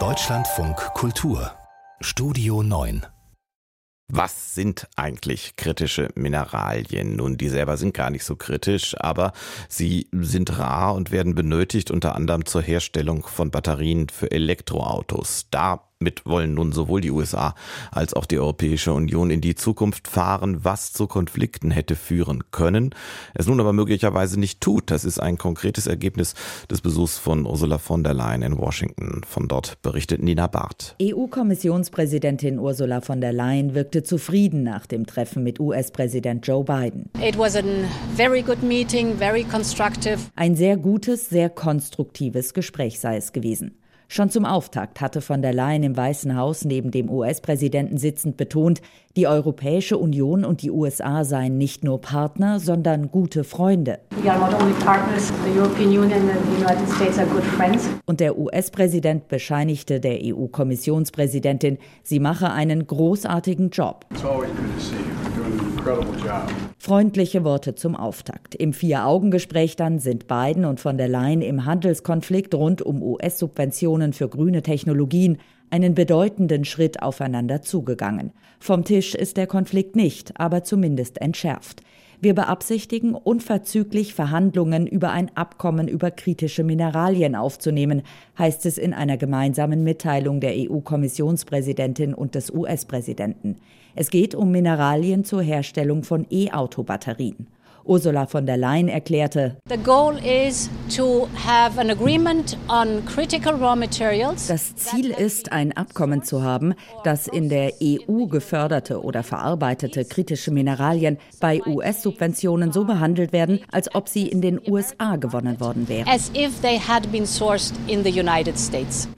Deutschlandfunk Kultur Studio 9 was sind eigentlich kritische Mineralien? Nun, die selber sind gar nicht so kritisch, aber sie sind rar und werden benötigt unter anderem zur Herstellung von Batterien für Elektroautos. Da mit wollen nun sowohl die USA als auch die Europäische Union in die Zukunft fahren, was zu Konflikten hätte führen können, es nun aber möglicherweise nicht tut. Das ist ein konkretes Ergebnis des Besuchs von Ursula von der Leyen in Washington. Von dort berichtet Nina Barth. EU-Kommissionspräsidentin Ursula von der Leyen wirkte zufrieden nach dem Treffen mit US-Präsident Joe Biden. It was a very good meeting, very constructive. Ein sehr gutes, sehr konstruktives Gespräch sei es gewesen. Schon zum Auftakt hatte von der Leyen im Weißen Haus neben dem US-Präsidenten sitzend betont, die Europäische Union und die USA seien nicht nur Partner, sondern gute Freunde. Und der US-Präsident bescheinigte der EU-Kommissionspräsidentin, sie mache einen großartigen Job. Freundliche Worte zum Auftakt. Im Vier-Augen-Gespräch dann sind Biden und von der Leyen im Handelskonflikt rund um US-Subventionen für grüne Technologien einen bedeutenden Schritt aufeinander zugegangen. Vom Tisch ist der Konflikt nicht, aber zumindest entschärft. Wir beabsichtigen, unverzüglich Verhandlungen über ein Abkommen über kritische Mineralien aufzunehmen, heißt es in einer gemeinsamen Mitteilung der EU-Kommissionspräsidentin und des US-Präsidenten. Es geht um Mineralien zur Herstellung von E-Auto-Batterien. Ursula von der Leyen erklärte, das Ziel ist, ein Abkommen zu haben, das in der EU geförderte oder verarbeitete kritische Mineralien bei US-Subventionen so behandelt werden, als ob sie in den USA gewonnen worden wären.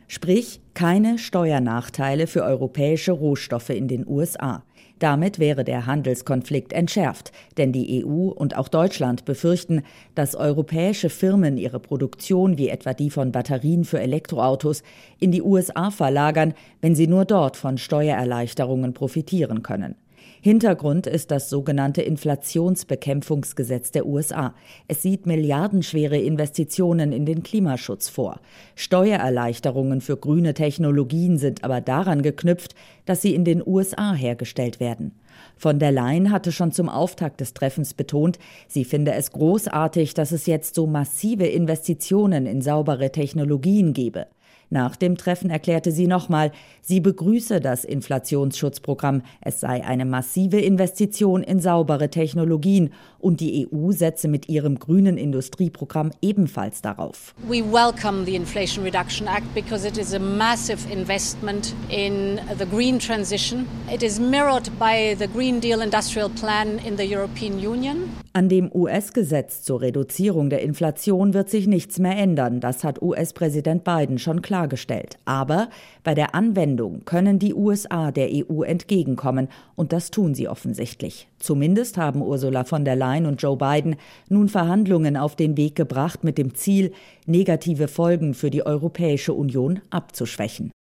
Sprich, keine Steuernachteile für europäische Rohstoffe in den USA. Damit wäre der Handelskonflikt entschärft, denn die EU und auch Deutschland befürchten, dass europäische Firmen ihre Produktion wie etwa die von Batterien für Elektroautos in die USA verlagern, wenn sie nur dort von Steuererleichterungen profitieren können. Hintergrund ist das sogenannte Inflationsbekämpfungsgesetz der USA. Es sieht milliardenschwere Investitionen in den Klimaschutz vor. Steuererleichterungen für grüne Technologien sind aber daran geknüpft, dass sie in den USA hergestellt werden. Von der Leyen hatte schon zum Auftakt des Treffens betont, sie finde es großartig, dass es jetzt so massive Investitionen in saubere Technologien gebe. Nach dem Treffen erklärte sie nochmal, sie begrüße das Inflationsschutzprogramm. Es sei eine massive Investition in saubere Technologien und die EU setze mit ihrem grünen Industrieprogramm ebenfalls darauf. We welcome the Inflation Reduction Act because it is a massive investment in the green transition. It is mirrored by the Green Deal Industrial Plan in the European Union. An dem US-Gesetz zur Reduzierung der Inflation wird sich nichts mehr ändern. Das hat US-Präsident Biden schon klargestellt. Aber bei der Anwendung können die USA der EU entgegenkommen. Und das tun sie offensichtlich. Zumindest haben Ursula von der Leyen und Joe Biden nun Verhandlungen auf den Weg gebracht mit dem Ziel, negative Folgen für die Europäische Union abzuschwächen.